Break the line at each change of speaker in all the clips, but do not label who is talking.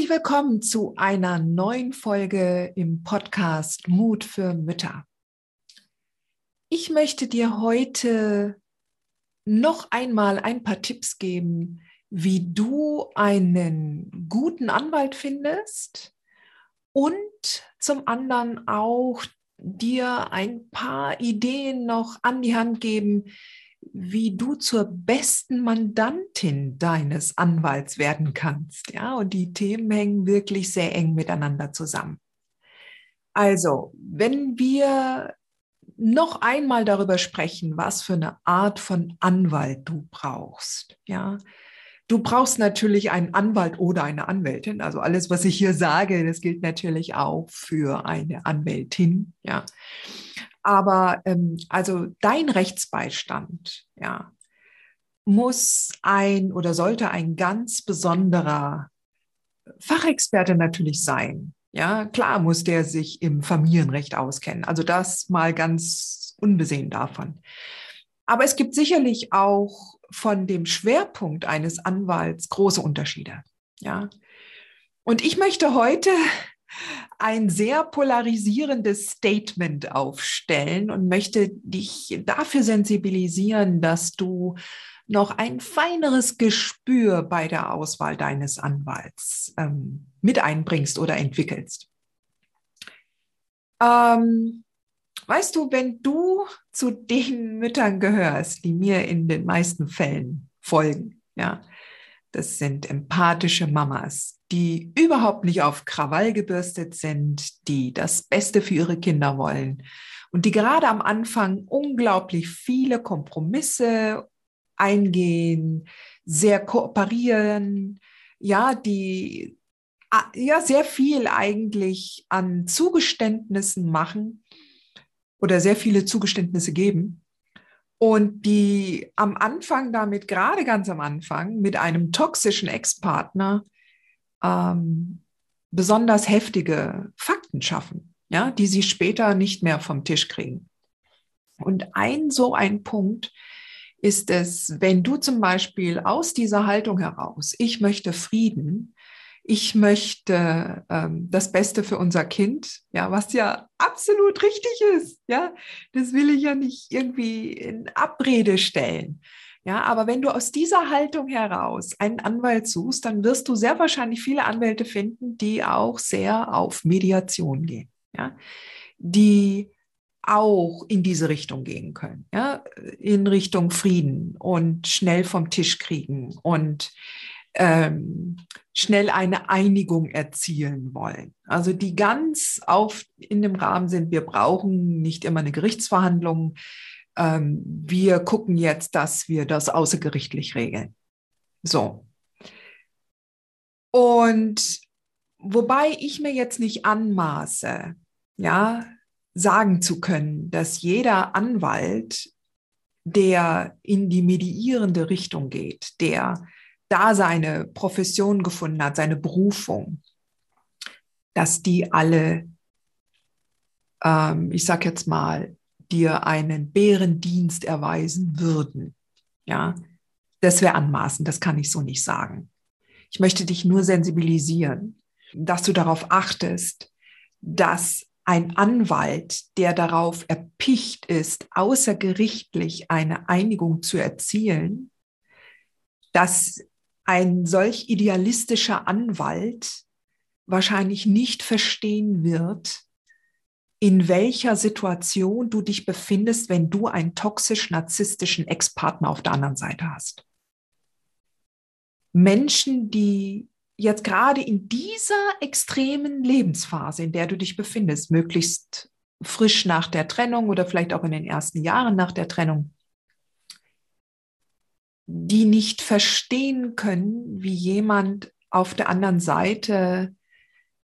Herzlich willkommen zu einer neuen Folge im Podcast Mut für Mütter. Ich möchte dir heute noch einmal ein paar Tipps geben, wie du einen guten Anwalt findest und zum anderen auch dir ein paar Ideen noch an die Hand geben, wie du zur besten Mandantin deines Anwalts werden kannst. Ja, und die Themen hängen wirklich sehr eng miteinander zusammen. Also, wenn wir noch einmal darüber sprechen, was für eine Art von Anwalt du brauchst, ja, Du brauchst natürlich einen Anwalt oder eine Anwältin. Also alles, was ich hier sage, das gilt natürlich auch für eine Anwältin. Ja. Aber ähm, also dein Rechtsbeistand, ja, muss ein oder sollte ein ganz besonderer Fachexperte natürlich sein. Ja, klar muss der sich im Familienrecht auskennen. Also das mal ganz unbesehen davon. Aber es gibt sicherlich auch von dem Schwerpunkt eines Anwalts große Unterschiede. Ja. Und ich möchte heute ein sehr polarisierendes Statement aufstellen und möchte dich dafür sensibilisieren, dass du noch ein feineres Gespür bei der Auswahl deines Anwalts ähm, mit einbringst oder entwickelst. Ähm, weißt du, wenn du zu den Müttern gehörst, die mir in den meisten Fällen folgen, ja, das sind empathische Mamas, die überhaupt nicht auf Krawall gebürstet sind, die das Beste für ihre Kinder wollen und die gerade am Anfang unglaublich viele Kompromisse eingehen, sehr kooperieren, ja, die ja sehr viel eigentlich an Zugeständnissen machen oder sehr viele Zugeständnisse geben und die am Anfang damit, gerade ganz am Anfang, mit einem toxischen Ex-Partner ähm, besonders heftige Fakten schaffen, ja, die sie später nicht mehr vom Tisch kriegen. Und ein so ein Punkt ist es, wenn du zum Beispiel aus dieser Haltung heraus, ich möchte Frieden, ich möchte ähm, das Beste für unser Kind, ja, was ja absolut richtig ist, ja, das will ich ja nicht irgendwie in Abrede stellen. Ja, aber wenn du aus dieser Haltung heraus einen Anwalt suchst, dann wirst du sehr wahrscheinlich viele Anwälte finden, die auch sehr auf Mediation gehen, ja, die auch in diese Richtung gehen können, ja, in Richtung Frieden und schnell vom Tisch kriegen und ähm, schnell eine Einigung erzielen wollen. Also die ganz auf in dem Rahmen sind, wir brauchen nicht immer eine Gerichtsverhandlung, ähm, wir gucken jetzt, dass wir das außergerichtlich regeln. So. Und wobei ich mir jetzt nicht anmaße, ja, sagen zu können, dass jeder Anwalt, der in die mediierende Richtung geht, der da seine Profession gefunden hat, seine Berufung, dass die alle, ähm, ich sag jetzt mal, dir einen Bärendienst erweisen würden. Ja, das wäre anmaßend, das kann ich so nicht sagen. Ich möchte dich nur sensibilisieren, dass du darauf achtest, dass ein Anwalt, der darauf erpicht ist, außergerichtlich eine Einigung zu erzielen, dass ein solch idealistischer Anwalt wahrscheinlich nicht verstehen wird, in welcher Situation du dich befindest, wenn du einen toxisch-narzisstischen Ex-Partner auf der anderen Seite hast. Menschen, die jetzt gerade in dieser extremen Lebensphase, in der du dich befindest, möglichst frisch nach der Trennung oder vielleicht auch in den ersten Jahren nach der Trennung, die nicht verstehen können, wie jemand auf der anderen Seite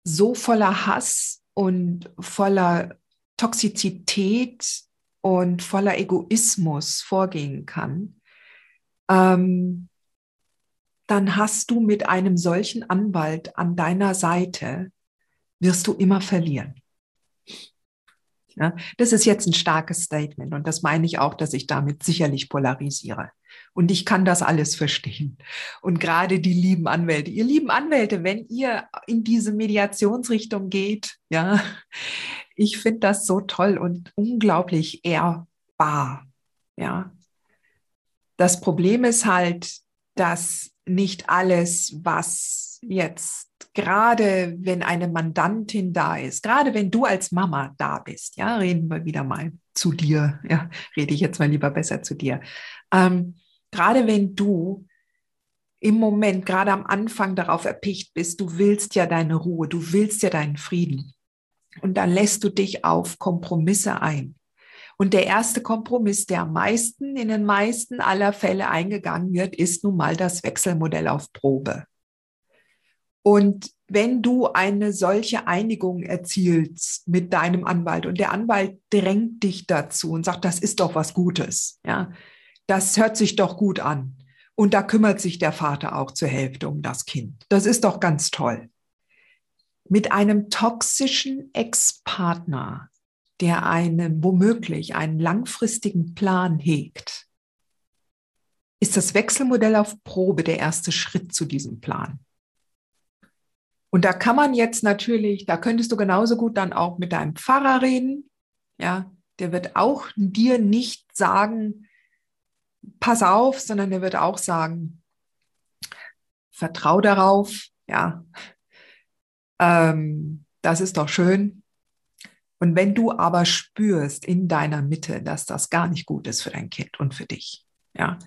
so voller Hass und voller Toxizität und voller Egoismus vorgehen kann, ähm, dann hast du mit einem solchen Anwalt an deiner Seite, wirst du immer verlieren. Ja, das ist jetzt ein starkes Statement und das meine ich auch, dass ich damit sicherlich polarisiere. Und ich kann das alles verstehen. Und gerade die lieben Anwälte, ihr lieben Anwälte, wenn ihr in diese Mediationsrichtung geht, ja, ich finde das so toll und unglaublich ehrbar, ja. Das Problem ist halt, dass nicht alles, was jetzt gerade wenn eine Mandantin da ist, gerade wenn du als Mama da bist, ja, reden wir wieder mal zu dir, ja, rede ich jetzt mal lieber besser zu dir. Ähm, gerade wenn du im Moment, gerade am Anfang darauf erpicht bist, du willst ja deine Ruhe, du willst ja deinen Frieden. Und dann lässt du dich auf Kompromisse ein. Und der erste Kompromiss, der am meisten in den meisten aller Fälle eingegangen wird, ist nun mal das Wechselmodell auf Probe. Und wenn du eine solche Einigung erzielst mit deinem Anwalt und der Anwalt drängt dich dazu und sagt, das ist doch was Gutes, ja, das hört sich doch gut an. Und da kümmert sich der Vater auch zur Hälfte um das Kind. Das ist doch ganz toll. Mit einem toxischen Ex-Partner, der einen womöglich einen langfristigen Plan hegt, ist das Wechselmodell auf Probe der erste Schritt zu diesem Plan. Und da kann man jetzt natürlich, da könntest du genauso gut dann auch mit deinem Pfarrer reden. Ja, der wird auch dir nicht sagen, pass auf, sondern der wird auch sagen, vertrau darauf, ja, ähm, das ist doch schön. Und wenn du aber spürst in deiner Mitte, dass das gar nicht gut ist für dein Kind und für dich, ja,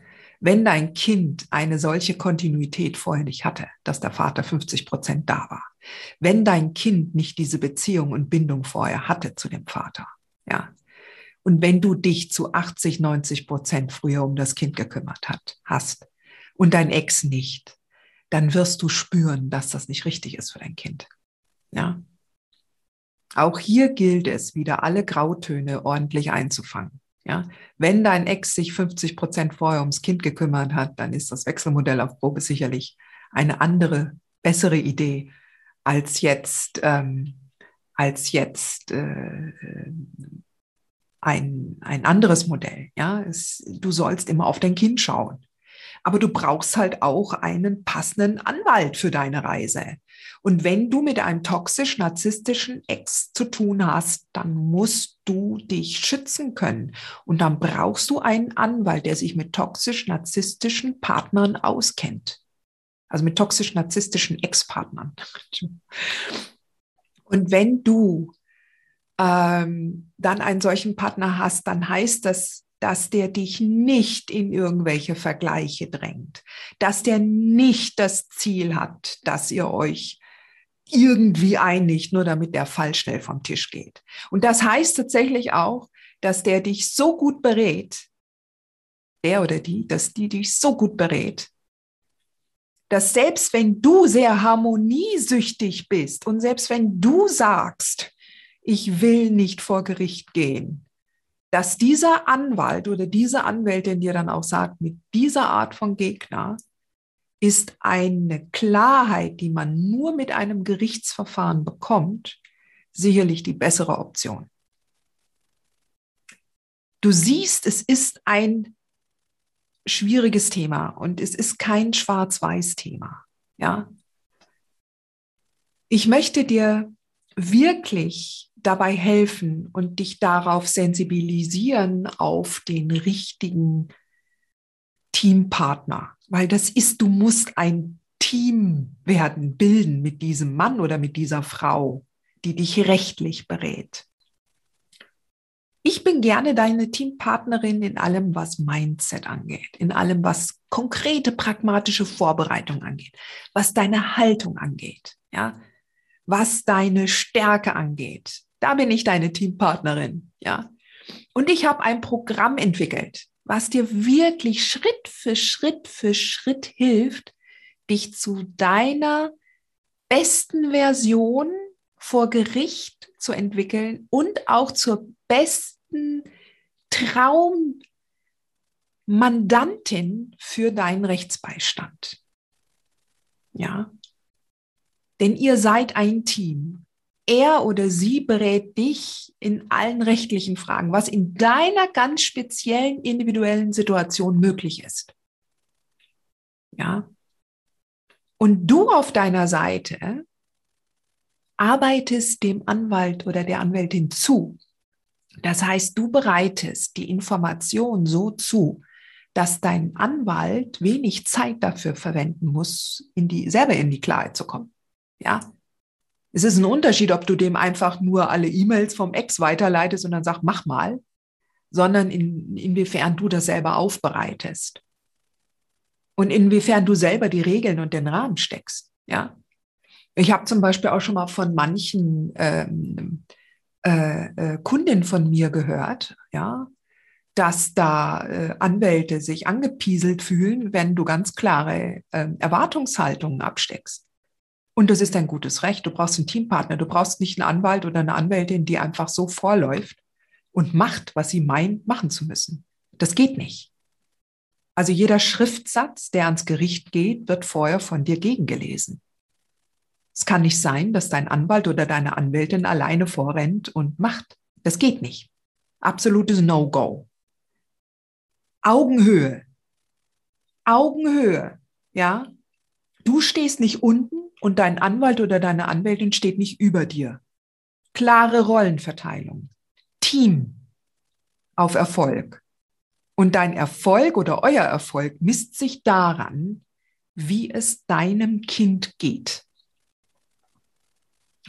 wenn dein Kind eine solche Kontinuität vorher nicht hatte, dass der Vater 50 Prozent da war, wenn dein Kind nicht diese Beziehung und Bindung vorher hatte zu dem Vater, ja, und wenn du dich zu 80, 90 Prozent früher um das Kind gekümmert hat, hast und dein Ex nicht, dann wirst du spüren, dass das nicht richtig ist für dein Kind. Ja. Auch hier gilt es, wieder alle Grautöne ordentlich einzufangen. Ja, wenn dein Ex sich 50 Prozent vorher ums Kind gekümmert hat, dann ist das Wechselmodell auf Probe sicherlich eine andere, bessere Idee als jetzt, ähm, als jetzt äh, ein, ein anderes Modell. Ja, es, du sollst immer auf dein Kind schauen. Aber du brauchst halt auch einen passenden Anwalt für deine Reise. Und wenn du mit einem toxisch-narzisstischen Ex zu tun hast, dann musst du dich schützen können. Und dann brauchst du einen Anwalt, der sich mit toxisch-narzisstischen Partnern auskennt. Also mit toxisch-narzisstischen Ex-Partnern. Und wenn du ähm, dann einen solchen Partner hast, dann heißt das, dass der dich nicht in irgendwelche Vergleiche drängt, dass der nicht das Ziel hat, dass ihr euch irgendwie einigt, nur damit der Fall schnell vom Tisch geht. Und das heißt tatsächlich auch, dass der dich so gut berät, der oder die, dass die dich so gut berät, dass selbst wenn du sehr harmoniesüchtig bist und selbst wenn du sagst, ich will nicht vor Gericht gehen, dass dieser Anwalt oder diese Anwältin dir dann auch sagt, mit dieser Art von Gegner ist eine Klarheit, die man nur mit einem Gerichtsverfahren bekommt, sicherlich die bessere Option. Du siehst, es ist ein schwieriges Thema und es ist kein Schwarz-Weiß-Thema. Ja. Ich möchte dir wirklich dabei helfen und dich darauf sensibilisieren auf den richtigen Teampartner, weil das ist, du musst ein Team werden, bilden mit diesem Mann oder mit dieser Frau, die dich rechtlich berät. Ich bin gerne deine Teampartnerin in allem, was Mindset angeht, in allem, was konkrete, pragmatische Vorbereitung angeht, was deine Haltung angeht, ja, was deine Stärke angeht. Da bin ich deine Teampartnerin, ja. Und ich habe ein Programm entwickelt, was dir wirklich Schritt für Schritt für Schritt hilft, dich zu deiner besten Version vor Gericht zu entwickeln und auch zur besten Traummandantin für deinen Rechtsbeistand. Ja. Denn ihr seid ein Team. Er oder sie berät dich in allen rechtlichen Fragen, was in deiner ganz speziellen individuellen Situation möglich ist. Ja. Und du auf deiner Seite arbeitest dem Anwalt oder der Anwältin zu. Das heißt, du bereitest die Information so zu, dass dein Anwalt wenig Zeit dafür verwenden muss, in die, selber in die Klarheit zu kommen. Ja. Es ist ein Unterschied, ob du dem einfach nur alle E-Mails vom Ex weiterleitest und dann sagst, mach mal, sondern in, inwiefern du das selber aufbereitest. Und inwiefern du selber die Regeln und den Rahmen steckst. Ja. Ich habe zum Beispiel auch schon mal von manchen ähm, äh, äh, Kundinnen von mir gehört, ja, dass da äh, Anwälte sich angepieselt fühlen, wenn du ganz klare äh, Erwartungshaltungen absteckst. Und das ist ein gutes Recht. Du brauchst einen Teampartner. Du brauchst nicht einen Anwalt oder eine Anwältin, die einfach so vorläuft und macht, was sie meint, machen zu müssen. Das geht nicht. Also jeder Schriftsatz, der ans Gericht geht, wird vorher von dir gegengelesen. Es kann nicht sein, dass dein Anwalt oder deine Anwältin alleine vorrennt und macht. Das geht nicht. Absolutes No-Go. Augenhöhe. Augenhöhe. Ja. Du stehst nicht unten und dein Anwalt oder deine Anwältin steht nicht über dir. Klare Rollenverteilung. Team auf Erfolg. Und dein Erfolg oder euer Erfolg misst sich daran, wie es deinem Kind geht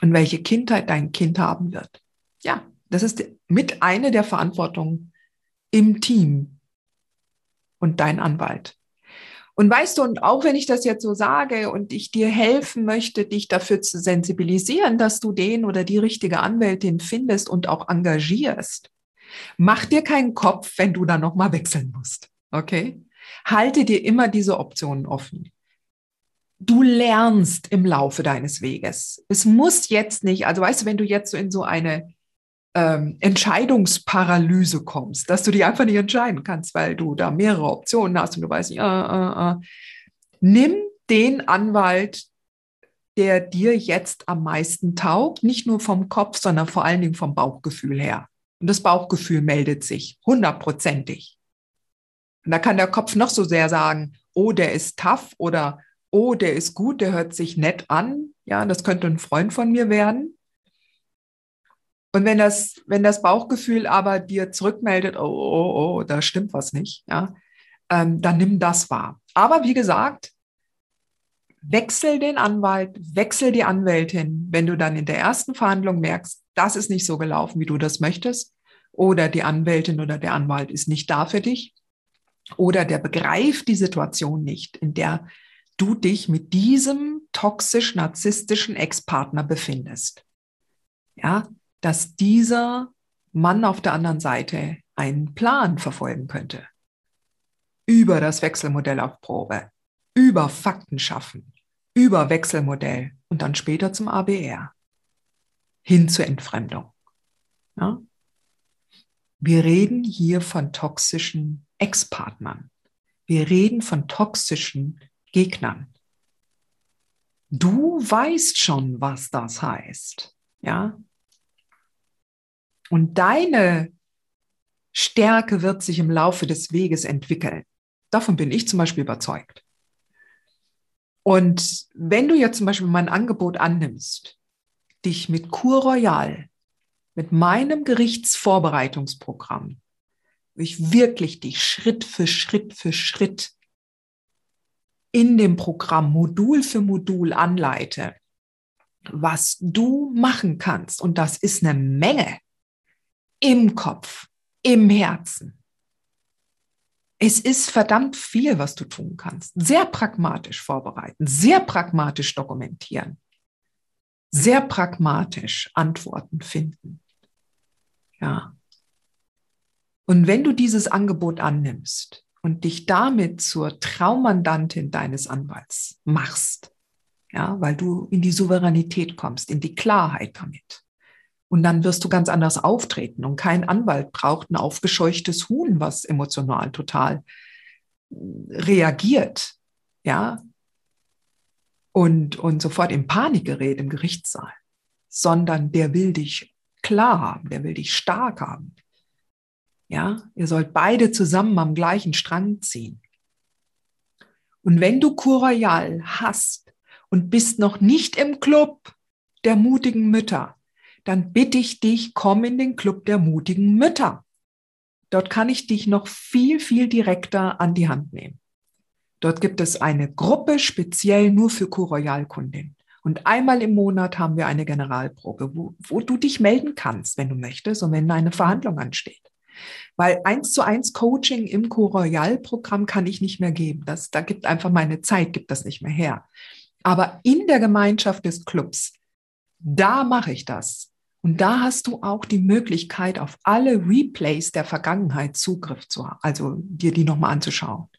und welche Kindheit dein Kind haben wird. Ja, das ist mit eine der Verantwortungen im Team und dein Anwalt. Und weißt du, und auch wenn ich das jetzt so sage und ich dir helfen möchte, dich dafür zu sensibilisieren, dass du den oder die richtige Anwältin findest und auch engagierst, mach dir keinen Kopf, wenn du da nochmal wechseln musst. Okay? Halte dir immer diese Optionen offen du lernst im Laufe deines Weges. Es muss jetzt nicht, also weißt du, wenn du jetzt so in so eine ähm, Entscheidungsparalyse kommst, dass du dich einfach nicht entscheiden kannst, weil du da mehrere Optionen hast und du weißt nicht, äh, äh, äh. nimm den Anwalt, der dir jetzt am meisten taugt, nicht nur vom Kopf, sondern vor allen Dingen vom Bauchgefühl her. Und das Bauchgefühl meldet sich hundertprozentig. Und da kann der Kopf noch so sehr sagen, oh, der ist tough oder oh, der ist gut, der hört sich nett an, ja, das könnte ein Freund von mir werden. Und wenn das, wenn das Bauchgefühl aber dir zurückmeldet, oh, oh, oh, da stimmt was nicht, ja, ähm, dann nimm das wahr. Aber wie gesagt, wechsel den Anwalt, wechsel die Anwältin, wenn du dann in der ersten Verhandlung merkst, das ist nicht so gelaufen, wie du das möchtest, oder die Anwältin oder der Anwalt ist nicht da für dich, oder der begreift die Situation nicht, in der du dich mit diesem toxisch-narzisstischen Ex-Partner befindest. Ja, dass dieser Mann auf der anderen Seite einen Plan verfolgen könnte. Über das Wechselmodell auf Probe, über Fakten schaffen, über Wechselmodell und dann später zum ABR. Hin zur Entfremdung. Ja? Wir reden hier von toxischen Ex-Partnern. Wir reden von toxischen Gegnern. Du weißt schon, was das heißt. Ja? Und deine Stärke wird sich im Laufe des Weges entwickeln. Davon bin ich zum Beispiel überzeugt. Und wenn du jetzt zum Beispiel mein Angebot annimmst, dich mit Cour Royal, mit meinem Gerichtsvorbereitungsprogramm, ich wirklich dich Schritt für Schritt für Schritt in dem Programm Modul für Modul anleite, was du machen kannst, und das ist eine Menge, im Kopf, im Herzen. Es ist verdammt viel, was du tun kannst. Sehr pragmatisch vorbereiten, sehr pragmatisch dokumentieren, sehr pragmatisch Antworten finden. Ja. Und wenn du dieses Angebot annimmst und dich damit zur Traumandantin deines Anwalts machst, ja, weil du in die Souveränität kommst, in die Klarheit damit. Und dann wirst du ganz anders auftreten. Und kein Anwalt braucht ein aufgescheuchtes Huhn, was emotional total äh, reagiert, ja, und, und sofort in Panik gerät im Gerichtssaal, sondern der will dich klar haben, der will dich stark haben. Ja, ihr sollt beide zusammen am gleichen Strang ziehen. Und wenn du Royal hast und bist noch nicht im Club der mutigen Mütter, dann bitte ich dich, komm in den Club der mutigen Mütter. Dort kann ich dich noch viel, viel direkter an die Hand nehmen. Dort gibt es eine Gruppe speziell nur für Co-Royal-Kundinnen. Und einmal im Monat haben wir eine Generalprobe, wo, wo du dich melden kannst, wenn du möchtest und wenn eine Verhandlung ansteht. Weil eins zu eins Coaching im Co-Royal-Programm kann ich nicht mehr geben. Das, da gibt einfach meine Zeit, gibt das nicht mehr her. Aber in der Gemeinschaft des Clubs, da mache ich das. Und da hast du auch die Möglichkeit, auf alle Replays der Vergangenheit Zugriff zu haben, also dir die nochmal anzuschauen.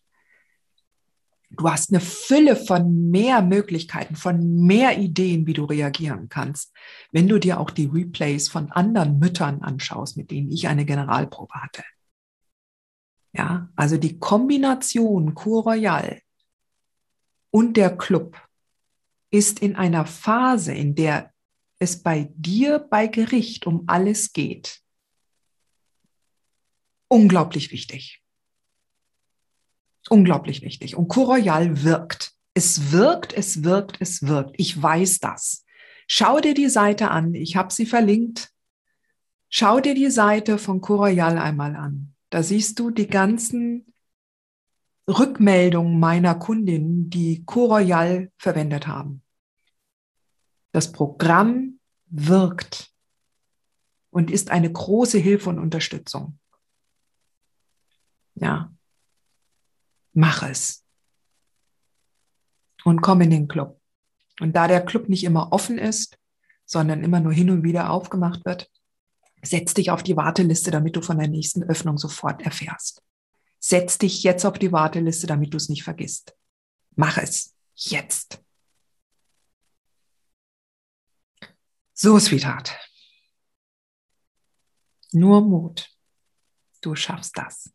Du hast eine Fülle von mehr Möglichkeiten, von mehr Ideen, wie du reagieren kannst, wenn du dir auch die Replays von anderen Müttern anschaust, mit denen ich eine Generalprobe hatte. Ja, also die Kombination Cour Royal und der Club ist in einer Phase, in der es bei dir bei Gericht um alles geht, unglaublich wichtig. Unglaublich wichtig. Und Cour Royal wirkt. Es wirkt, es wirkt, es wirkt. Ich weiß das. Schau dir die Seite an. Ich habe sie verlinkt. Schau dir die Seite von Cour Royal einmal an. Da siehst du die ganzen Rückmeldungen meiner Kundinnen, die Cour Royal verwendet haben. Das Programm wirkt und ist eine große Hilfe und Unterstützung. Ja, mach es. Und komm in den Club. Und da der Club nicht immer offen ist, sondern immer nur hin und wieder aufgemacht wird, setz dich auf die Warteliste, damit du von der nächsten Öffnung sofort erfährst. Setz dich jetzt auf die Warteliste, damit du es nicht vergisst. Mach es jetzt. So, Sweetheart. Nur Mut. Du schaffst das.